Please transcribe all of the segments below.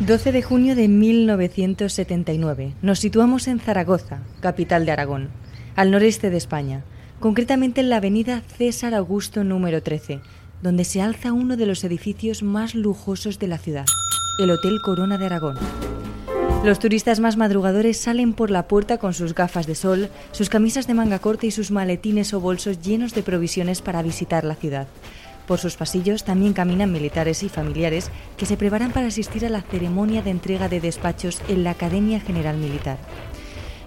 12 de junio de 1979. Nos situamos en Zaragoza, capital de Aragón, al noreste de España, concretamente en la avenida César Augusto número 13, donde se alza uno de los edificios más lujosos de la ciudad, el Hotel Corona de Aragón. Los turistas más madrugadores salen por la puerta con sus gafas de sol, sus camisas de manga corta y sus maletines o bolsos llenos de provisiones para visitar la ciudad. Por sus pasillos también caminan militares y familiares que se preparan para asistir a la ceremonia de entrega de despachos en la Academia General Militar.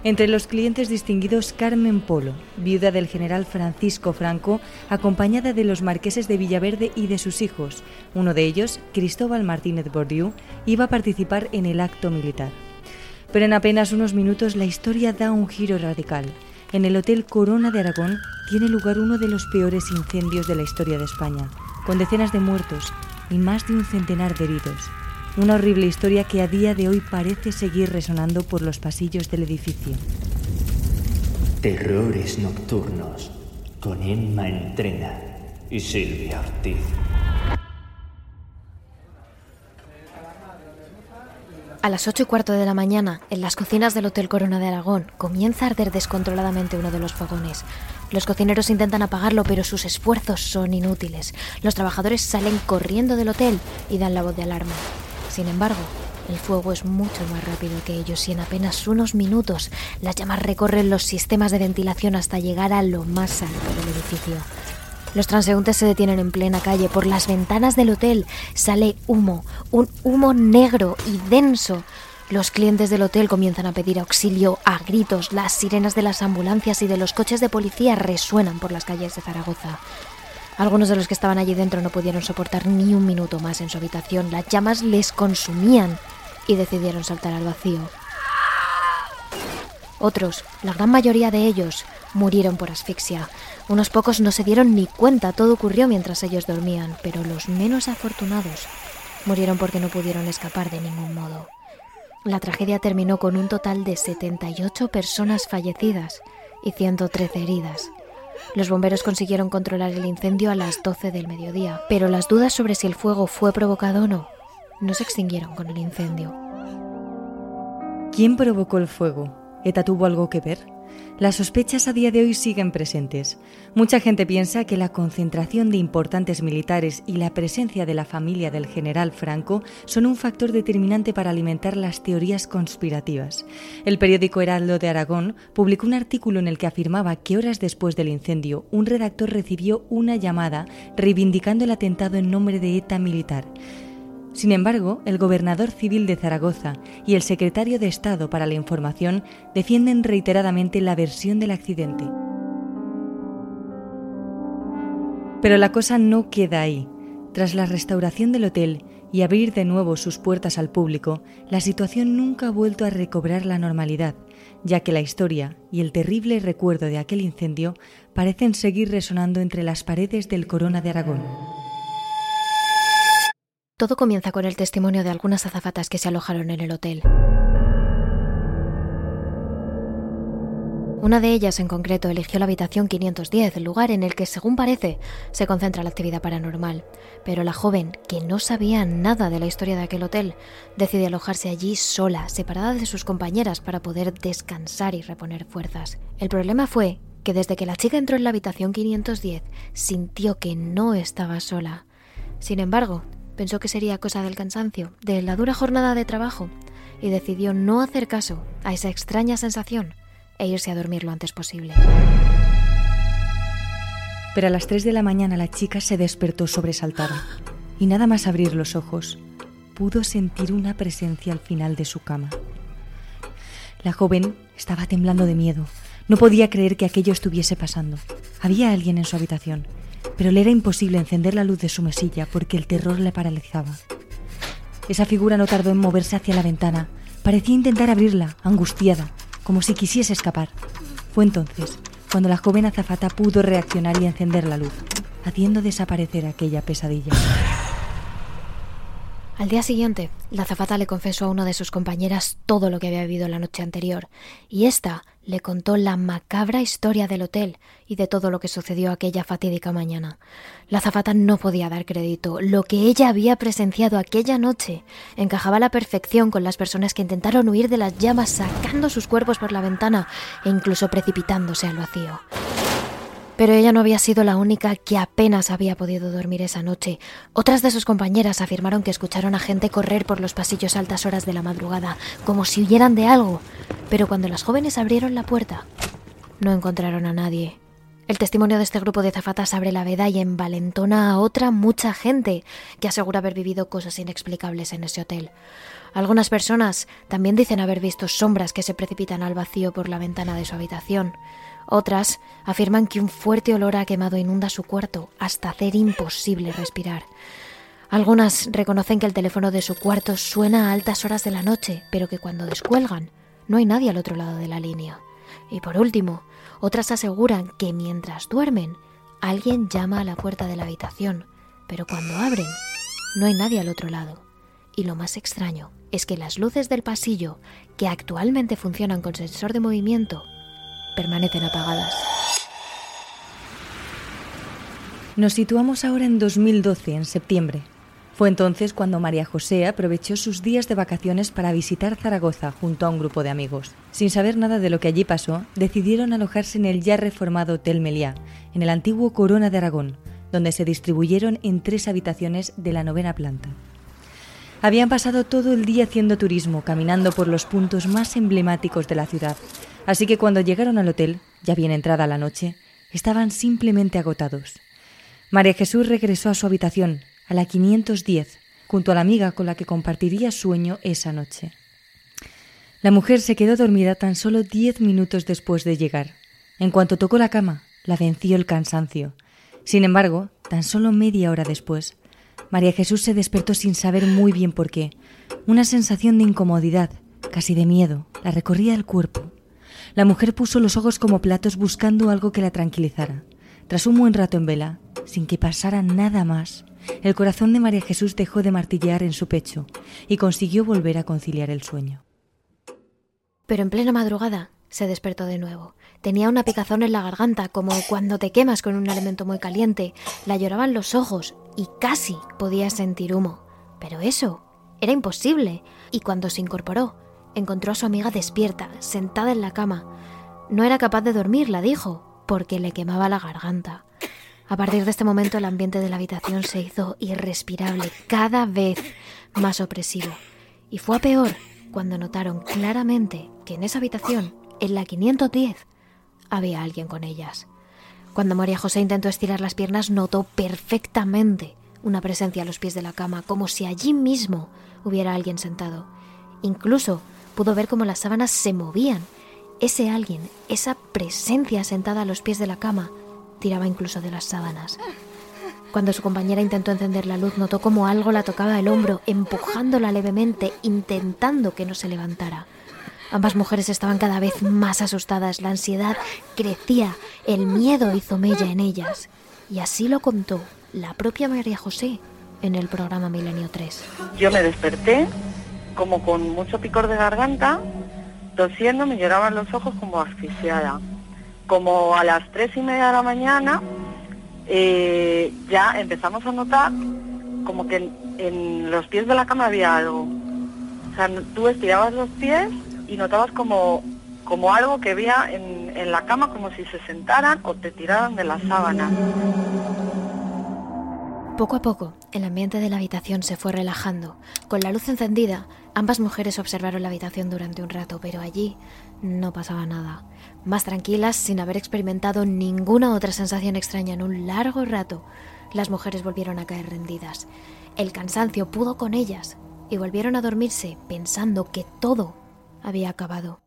Entre los clientes distinguidos Carmen Polo, viuda del general Francisco Franco, acompañada de los marqueses de Villaverde y de sus hijos. Uno de ellos, Cristóbal Martínez Bordiú, iba a participar en el acto militar. Pero en apenas unos minutos la historia da un giro radical en el Hotel Corona de Aragón tiene lugar uno de los peores incendios de la historia de España, con decenas de muertos y más de un centenar de heridos. Una horrible historia que a día de hoy parece seguir resonando por los pasillos del edificio. Terrores nocturnos con Emma Entrena y Silvia Ortiz. A las ocho y cuarto de la mañana, en las cocinas del Hotel Corona de Aragón, comienza a arder descontroladamente uno de los fogones. Los cocineros intentan apagarlo, pero sus esfuerzos son inútiles. Los trabajadores salen corriendo del hotel y dan la voz de alarma. Sin embargo, el fuego es mucho más rápido que ellos y en apenas unos minutos las llamas recorren los sistemas de ventilación hasta llegar a lo más alto del edificio. Los transeúntes se detienen en plena calle. Por las ventanas del hotel sale humo, un humo negro y denso. Los clientes del hotel comienzan a pedir auxilio a gritos. Las sirenas de las ambulancias y de los coches de policía resuenan por las calles de Zaragoza. Algunos de los que estaban allí dentro no pudieron soportar ni un minuto más en su habitación. Las llamas les consumían y decidieron saltar al vacío. Otros, la gran mayoría de ellos, murieron por asfixia. Unos pocos no se dieron ni cuenta, todo ocurrió mientras ellos dormían, pero los menos afortunados murieron porque no pudieron escapar de ningún modo. La tragedia terminó con un total de 78 personas fallecidas y 113 heridas. Los bomberos consiguieron controlar el incendio a las 12 del mediodía, pero las dudas sobre si el fuego fue provocado o no no se extinguieron con el incendio. ¿Quién provocó el fuego? ¿ETA tuvo algo que ver? Las sospechas a día de hoy siguen presentes. Mucha gente piensa que la concentración de importantes militares y la presencia de la familia del general Franco son un factor determinante para alimentar las teorías conspirativas. El periódico Heraldo de Aragón publicó un artículo en el que afirmaba que horas después del incendio un redactor recibió una llamada reivindicando el atentado en nombre de ETA militar. Sin embargo, el gobernador civil de Zaragoza y el secretario de Estado para la Información defienden reiteradamente la versión del accidente. Pero la cosa no queda ahí. Tras la restauración del hotel y abrir de nuevo sus puertas al público, la situación nunca ha vuelto a recobrar la normalidad, ya que la historia y el terrible recuerdo de aquel incendio parecen seguir resonando entre las paredes del Corona de Aragón. Todo comienza con el testimonio de algunas azafatas que se alojaron en el hotel. Una de ellas en concreto eligió la habitación 510, el lugar en el que, según parece, se concentra la actividad paranormal. Pero la joven, que no sabía nada de la historia de aquel hotel, decide alojarse allí sola, separada de sus compañeras, para poder descansar y reponer fuerzas. El problema fue que desde que la chica entró en la habitación 510, sintió que no estaba sola. Sin embargo, Pensó que sería cosa del cansancio, de la dura jornada de trabajo, y decidió no hacer caso a esa extraña sensación e irse a dormir lo antes posible. Pero a las 3 de la mañana la chica se despertó sobresaltada y nada más abrir los ojos pudo sentir una presencia al final de su cama. La joven estaba temblando de miedo. No podía creer que aquello estuviese pasando. Había alguien en su habitación pero le era imposible encender la luz de su mesilla porque el terror le paralizaba. Esa figura no tardó en moverse hacia la ventana. Parecía intentar abrirla, angustiada, como si quisiese escapar. Fue entonces cuando la joven azafata pudo reaccionar y encender la luz, haciendo desaparecer aquella pesadilla. Al día siguiente, la zafata le confesó a una de sus compañeras todo lo que había vivido la noche anterior, y ésta le contó la macabra historia del hotel y de todo lo que sucedió aquella fatídica mañana. La zafata no podía dar crédito. Lo que ella había presenciado aquella noche encajaba a la perfección con las personas que intentaron huir de las llamas sacando sus cuerpos por la ventana e incluso precipitándose al vacío. Pero ella no había sido la única que apenas había podido dormir esa noche. Otras de sus compañeras afirmaron que escucharon a gente correr por los pasillos a altas horas de la madrugada, como si huyeran de algo. Pero cuando las jóvenes abrieron la puerta, no encontraron a nadie. El testimonio de este grupo de zafatas abre la veda y envalentona a otra mucha gente que asegura haber vivido cosas inexplicables en ese hotel. Algunas personas también dicen haber visto sombras que se precipitan al vacío por la ventana de su habitación. Otras afirman que un fuerte olor a quemado inunda su cuarto hasta hacer imposible respirar. Algunas reconocen que el teléfono de su cuarto suena a altas horas de la noche, pero que cuando descuelgan no hay nadie al otro lado de la línea. Y por último, otras aseguran que mientras duermen, alguien llama a la puerta de la habitación, pero cuando abren, no hay nadie al otro lado. Y lo más extraño es que las luces del pasillo, que actualmente funcionan con sensor de movimiento, permanecen apagadas. Nos situamos ahora en 2012, en septiembre. Fue entonces cuando María José aprovechó sus días de vacaciones para visitar Zaragoza junto a un grupo de amigos. Sin saber nada de lo que allí pasó, decidieron alojarse en el ya reformado Hotel Meliá, en el antiguo Corona de Aragón, donde se distribuyeron en tres habitaciones de la novena planta. Habían pasado todo el día haciendo turismo, caminando por los puntos más emblemáticos de la ciudad, Así que cuando llegaron al hotel, ya bien entrada la noche, estaban simplemente agotados. María Jesús regresó a su habitación, a la 510, junto a la amiga con la que compartiría sueño esa noche. La mujer se quedó dormida tan solo diez minutos después de llegar. En cuanto tocó la cama, la venció el cansancio. Sin embargo, tan solo media hora después, María Jesús se despertó sin saber muy bien por qué. Una sensación de incomodidad, casi de miedo, la recorría el cuerpo. La mujer puso los ojos como platos buscando algo que la tranquilizara. Tras un buen rato en vela, sin que pasara nada más, el corazón de María Jesús dejó de martillear en su pecho y consiguió volver a conciliar el sueño. Pero en plena madrugada se despertó de nuevo. Tenía una picazón en la garganta, como cuando te quemas con un elemento muy caliente. La lloraban los ojos y casi podía sentir humo. Pero eso era imposible. Y cuando se incorporó, encontró a su amiga despierta, sentada en la cama. No era capaz de dormir, la dijo, porque le quemaba la garganta. A partir de este momento el ambiente de la habitación se hizo irrespirable, cada vez más opresivo. Y fue a peor cuando notaron claramente que en esa habitación, en la 510, había alguien con ellas. Cuando María José intentó estirar las piernas, notó perfectamente una presencia a los pies de la cama, como si allí mismo hubiera alguien sentado. Incluso pudo ver cómo las sábanas se movían. Ese alguien, esa presencia sentada a los pies de la cama, tiraba incluso de las sábanas. Cuando su compañera intentó encender la luz, notó como algo la tocaba el hombro, empujándola levemente, intentando que no se levantara. Ambas mujeres estaban cada vez más asustadas, la ansiedad crecía, el miedo hizo mella en ellas. Y así lo contó la propia María José en el programa Milenio 3. Yo me desperté como con mucho picor de garganta, tosiendo, me lloraban los ojos como asfixiada. Como a las tres y media de la mañana eh, ya empezamos a notar como que en, los pies de la cama había algo. O sea, tú estirabas los pies y notabas como, como algo que había en, la cama, como si se sentaran o te tiraran de la sábana. Poco a poco, el ambiente de la habitación se fue relajando. Con la luz encendida, ambas mujeres observaron la habitación durante un rato, pero allí no pasaba nada. Más tranquilas, sin haber experimentado ninguna otra sensación extraña en un largo rato, las mujeres volvieron a caer rendidas. El cansancio pudo con ellas y volvieron a dormirse pensando que todo había acabado.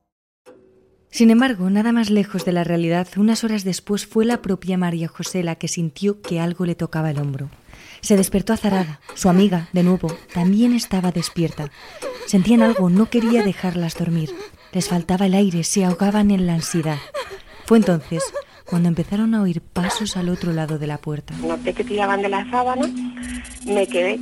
Sin embargo, nada más lejos de la realidad, unas horas después fue la propia María José la que sintió que algo le tocaba el hombro. Se despertó azarada. Su amiga, de nuevo, también estaba despierta. Sentían algo, no quería dejarlas dormir. Les faltaba el aire, se ahogaban en la ansiedad. Fue entonces cuando empezaron a oír pasos al otro lado de la puerta. Noté que tiraban de la sábana, me quedé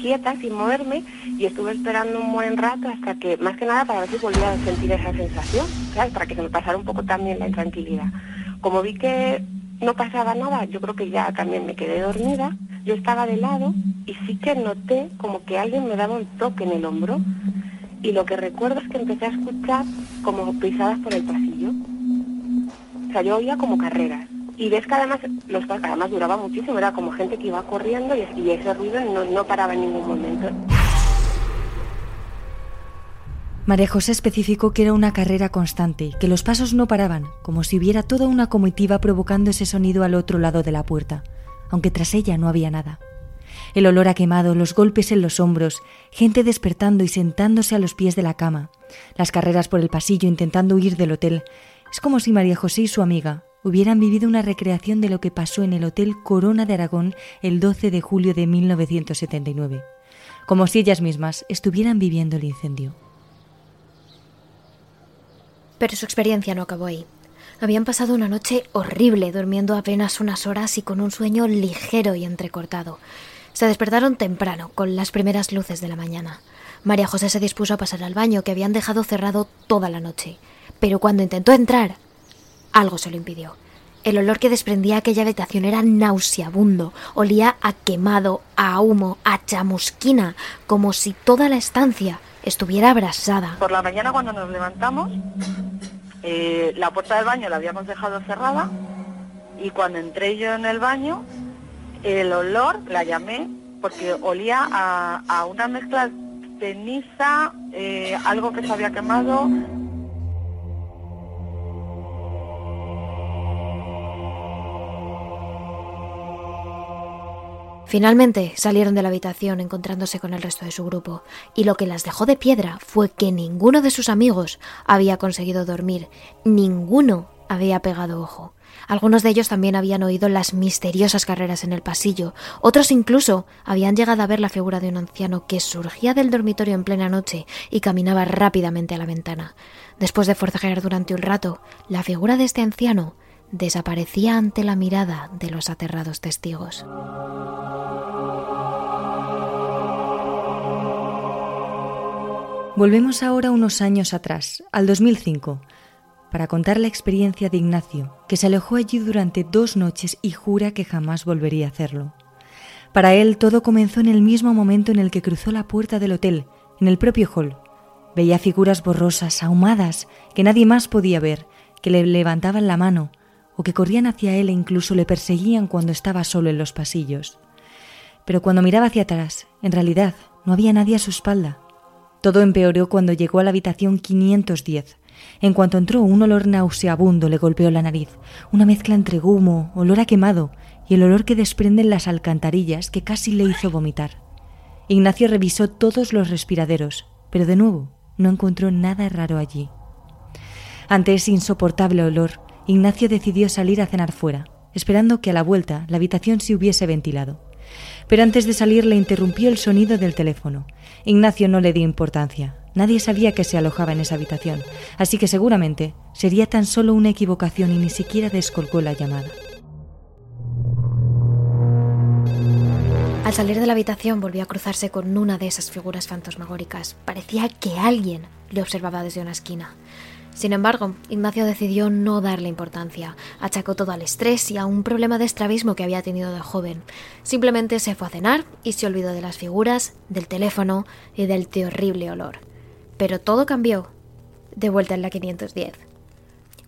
quieta, sin moverme, y estuve esperando un buen rato hasta que, más que nada, para ver si volvía a sentir esa sensación. Para que se me pasara un poco también la intranquilidad. Como vi que no pasaba nada, yo creo que ya también me quedé dormida, yo estaba de lado y sí que noté como que alguien me daba un toque en el hombro y lo que recuerdo es que empecé a escuchar como pisadas por el pasillo. O sea, yo oía como carreras. Y ves que además los además duraba muchísimo, era como gente que iba corriendo y, y ese ruido no, no paraba en ningún momento. María José especificó que era una carrera constante, que los pasos no paraban, como si hubiera toda una comitiva provocando ese sonido al otro lado de la puerta, aunque tras ella no había nada. El olor a quemado, los golpes en los hombros, gente despertando y sentándose a los pies de la cama, las carreras por el pasillo intentando huir del hotel. Es como si María José y su amiga hubieran vivido una recreación de lo que pasó en el Hotel Corona de Aragón el 12 de julio de 1979, como si ellas mismas estuvieran viviendo el incendio. Pero su experiencia no acabó ahí. Habían pasado una noche horrible, durmiendo apenas unas horas y con un sueño ligero y entrecortado. Se despertaron temprano, con las primeras luces de la mañana. María José se dispuso a pasar al baño, que habían dejado cerrado toda la noche. Pero cuando intentó entrar, algo se lo impidió. El olor que desprendía aquella habitación era nauseabundo, olía a quemado, a humo, a chamusquina, como si toda la estancia estuviera abrasada. Por la mañana cuando nos levantamos, eh, la puerta del baño la habíamos dejado cerrada y cuando entré yo en el baño, el olor, la llamé, porque olía a, a una mezcla ceniza, eh, algo que se había quemado, Finalmente salieron de la habitación encontrándose con el resto de su grupo, y lo que las dejó de piedra fue que ninguno de sus amigos había conseguido dormir, ninguno había pegado ojo. Algunos de ellos también habían oído las misteriosas carreras en el pasillo, otros incluso habían llegado a ver la figura de un anciano que surgía del dormitorio en plena noche y caminaba rápidamente a la ventana. Después de forcejear durante un rato, la figura de este anciano desaparecía ante la mirada de los aterrados testigos. Volvemos ahora unos años atrás, al 2005, para contar la experiencia de Ignacio, que se alojó allí durante dos noches y jura que jamás volvería a hacerlo. Para él todo comenzó en el mismo momento en el que cruzó la puerta del hotel, en el propio hall. Veía figuras borrosas, ahumadas, que nadie más podía ver, que le levantaban la mano o que corrían hacia él e incluso le perseguían cuando estaba solo en los pasillos. Pero cuando miraba hacia atrás, en realidad no había nadie a su espalda. Todo empeoró cuando llegó a la habitación 510. En cuanto entró, un olor nauseabundo le golpeó la nariz, una mezcla entre humo, olor a quemado y el olor que desprenden las alcantarillas que casi le hizo vomitar. Ignacio revisó todos los respiraderos, pero de nuevo no encontró nada raro allí. Ante ese insoportable olor, Ignacio decidió salir a cenar fuera, esperando que a la vuelta la habitación se hubiese ventilado. Pero antes de salir le interrumpió el sonido del teléfono. Ignacio no le dio importancia. Nadie sabía que se alojaba en esa habitación, así que seguramente sería tan solo una equivocación y ni siquiera descolgó la llamada. Al salir de la habitación volvió a cruzarse con una de esas figuras fantasmagóricas. Parecía que alguien le observaba desde una esquina. Sin embargo, Ignacio decidió no darle importancia. Achacó todo al estrés y a un problema de estrabismo que había tenido de joven. Simplemente se fue a cenar y se olvidó de las figuras, del teléfono y del terrible olor. Pero todo cambió de vuelta en la 510.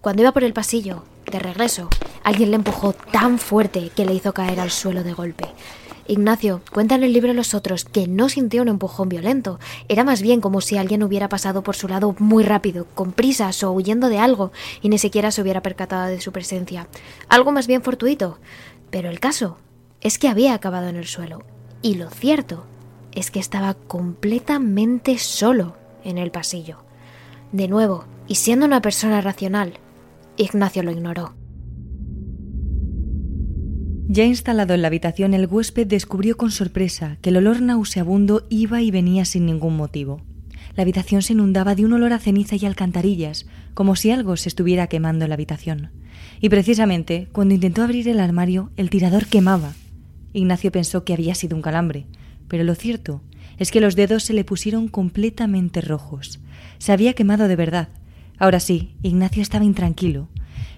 Cuando iba por el pasillo, de regreso, alguien le empujó tan fuerte que le hizo caer al suelo de golpe. Ignacio cuenta en el libro Los Otros que no sintió un empujón violento. Era más bien como si alguien hubiera pasado por su lado muy rápido, con prisas o huyendo de algo, y ni siquiera se hubiera percatado de su presencia. Algo más bien fortuito. Pero el caso es que había acabado en el suelo. Y lo cierto es que estaba completamente solo en el pasillo. De nuevo, y siendo una persona racional, Ignacio lo ignoró. Ya instalado en la habitación, el huésped descubrió con sorpresa que el olor nauseabundo iba y venía sin ningún motivo. La habitación se inundaba de un olor a ceniza y alcantarillas, como si algo se estuviera quemando en la habitación. Y precisamente, cuando intentó abrir el armario, el tirador quemaba. Ignacio pensó que había sido un calambre, pero lo cierto es que los dedos se le pusieron completamente rojos. Se había quemado de verdad. Ahora sí, Ignacio estaba intranquilo.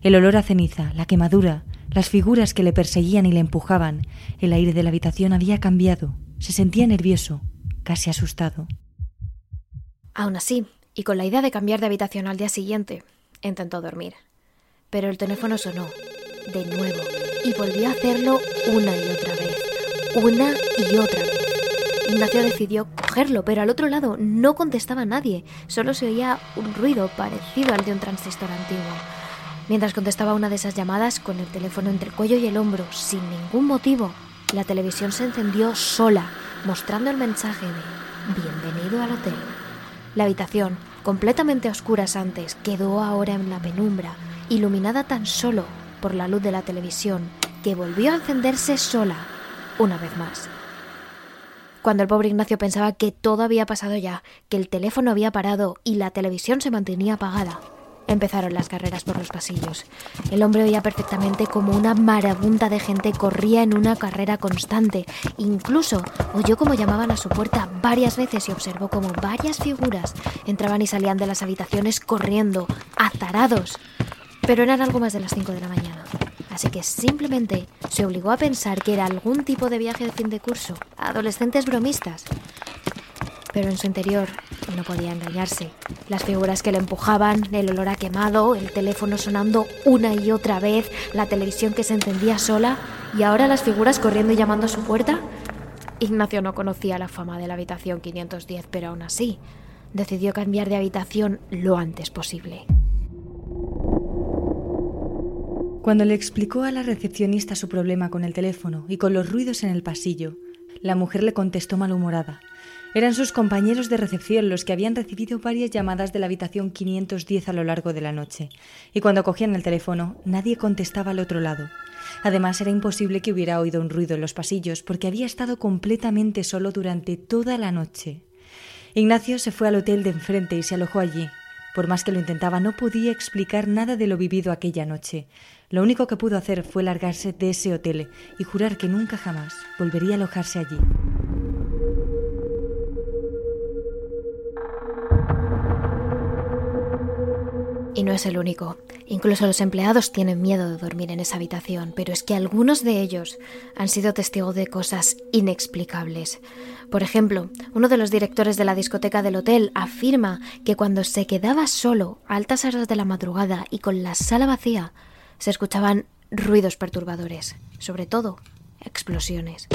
El olor a ceniza, la quemadura, las figuras que le perseguían y le empujaban, el aire de la habitación había cambiado. Se sentía nervioso, casi asustado. Aún así, y con la idea de cambiar de habitación al día siguiente, intentó dormir. Pero el teléfono sonó, de nuevo, y volvió a hacerlo una y otra vez. Una y otra vez. Ignacio decidió cogerlo, pero al otro lado no contestaba nadie, solo se oía un ruido parecido al de un transistor antiguo. Mientras contestaba una de esas llamadas, con el teléfono entre el cuello y el hombro, sin ningún motivo, la televisión se encendió sola, mostrando el mensaje de Bienvenido al hotel. La habitación, completamente a oscuras antes, quedó ahora en la penumbra, iluminada tan solo por la luz de la televisión, que volvió a encenderse sola, una vez más. Cuando el pobre Ignacio pensaba que todo había pasado ya, que el teléfono había parado y la televisión se mantenía apagada, empezaron las carreras por los pasillos. El hombre oía perfectamente como una marabunta de gente corría en una carrera constante. Incluso oyó cómo llamaban a su puerta varias veces y observó cómo varias figuras entraban y salían de las habitaciones corriendo, azarados. Pero eran algo más de las 5 de la mañana. Así que simplemente se obligó a pensar que era algún tipo de viaje de fin de curso, adolescentes bromistas. Pero en su interior no podía engañarse. Las figuras que le empujaban, el olor a quemado, el teléfono sonando una y otra vez, la televisión que se encendía sola y ahora las figuras corriendo y llamando a su puerta. Ignacio no conocía la fama de la habitación 510, pero aún así decidió cambiar de habitación lo antes posible. Cuando le explicó a la recepcionista su problema con el teléfono y con los ruidos en el pasillo, la mujer le contestó malhumorada. Eran sus compañeros de recepción los que habían recibido varias llamadas de la habitación 510 a lo largo de la noche, y cuando cogían el teléfono nadie contestaba al otro lado. Además, era imposible que hubiera oído un ruido en los pasillos porque había estado completamente solo durante toda la noche. Ignacio se fue al hotel de enfrente y se alojó allí. Por más que lo intentaba, no podía explicar nada de lo vivido aquella noche. Lo único que pudo hacer fue largarse de ese hotel y jurar que nunca jamás volvería a alojarse allí. Y no es el único. Incluso los empleados tienen miedo de dormir en esa habitación, pero es que algunos de ellos han sido testigos de cosas inexplicables. Por ejemplo, uno de los directores de la discoteca del hotel afirma que cuando se quedaba solo a altas horas de la madrugada y con la sala vacía, se escuchaban ruidos perturbadores, sobre todo explosiones.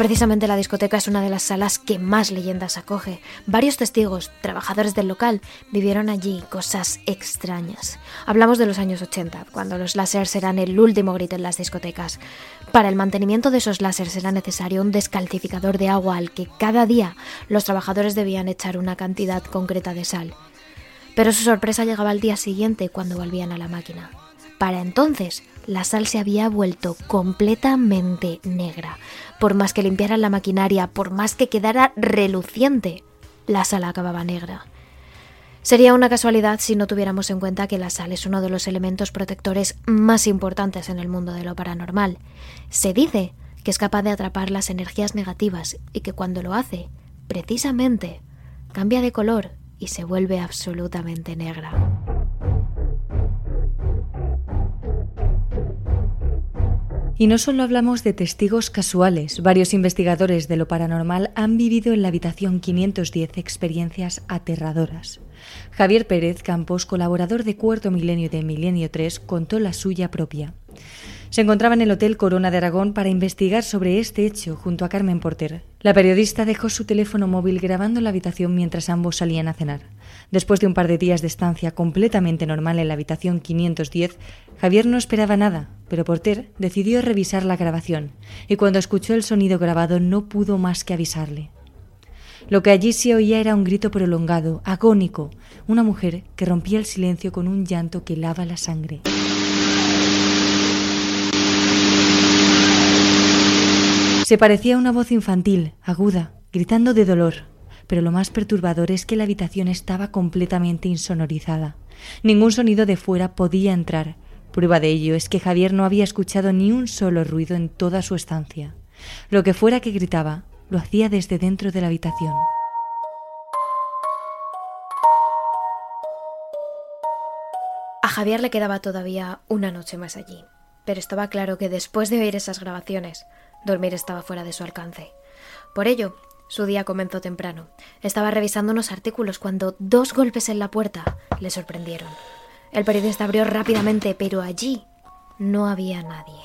Precisamente la discoteca es una de las salas que más leyendas acoge. Varios testigos, trabajadores del local, vivieron allí cosas extrañas. Hablamos de los años 80, cuando los láseres eran el último grito en las discotecas. Para el mantenimiento de esos láseres era necesario un descalcificador de agua al que cada día los trabajadores debían echar una cantidad concreta de sal. Pero su sorpresa llegaba al día siguiente cuando volvían a la máquina. Para entonces, la sal se había vuelto completamente negra. Por más que limpiaran la maquinaria, por más que quedara reluciente, la sal acababa negra. Sería una casualidad si no tuviéramos en cuenta que la sal es uno de los elementos protectores más importantes en el mundo de lo paranormal. Se dice que es capaz de atrapar las energías negativas y que cuando lo hace, precisamente, cambia de color y se vuelve absolutamente negra. Y no solo hablamos de testigos casuales, varios investigadores de lo paranormal han vivido en la habitación 510 experiencias aterradoras. Javier Pérez Campos, colaborador de Cuarto Milenio de Milenio 3, contó la suya propia. Se encontraba en el Hotel Corona de Aragón para investigar sobre este hecho junto a Carmen Porter. La periodista dejó su teléfono móvil grabando la habitación mientras ambos salían a cenar. Después de un par de días de estancia completamente normal en la habitación 510, Javier no esperaba nada, pero Porter decidió revisar la grabación y cuando escuchó el sonido grabado no pudo más que avisarle. Lo que allí se oía era un grito prolongado, agónico, una mujer que rompía el silencio con un llanto que lava la sangre. Se parecía a una voz infantil, aguda, gritando de dolor, pero lo más perturbador es que la habitación estaba completamente insonorizada. Ningún sonido de fuera podía entrar. Prueba de ello es que Javier no había escuchado ni un solo ruido en toda su estancia. Lo que fuera que gritaba, lo hacía desde dentro de la habitación. A Javier le quedaba todavía una noche más allí, pero estaba claro que después de oír esas grabaciones, dormir estaba fuera de su alcance. Por ello, su día comenzó temprano. Estaba revisando unos artículos cuando dos golpes en la puerta le sorprendieron. El periodista abrió rápidamente, pero allí no había nadie.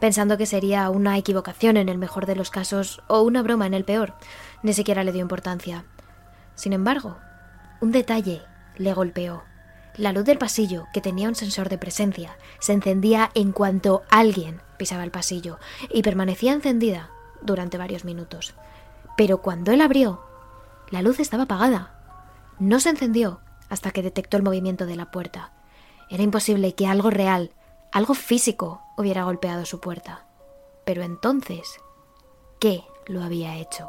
Pensando que sería una equivocación en el mejor de los casos o una broma en el peor, ni siquiera le dio importancia. Sin embargo, un detalle le golpeó. La luz del pasillo, que tenía un sensor de presencia, se encendía en cuanto alguien pisaba el pasillo y permanecía encendida durante varios minutos. Pero cuando él abrió, la luz estaba apagada. No se encendió hasta que detectó el movimiento de la puerta. Era imposible que algo real, algo físico, hubiera golpeado su puerta. Pero entonces, ¿qué lo había hecho?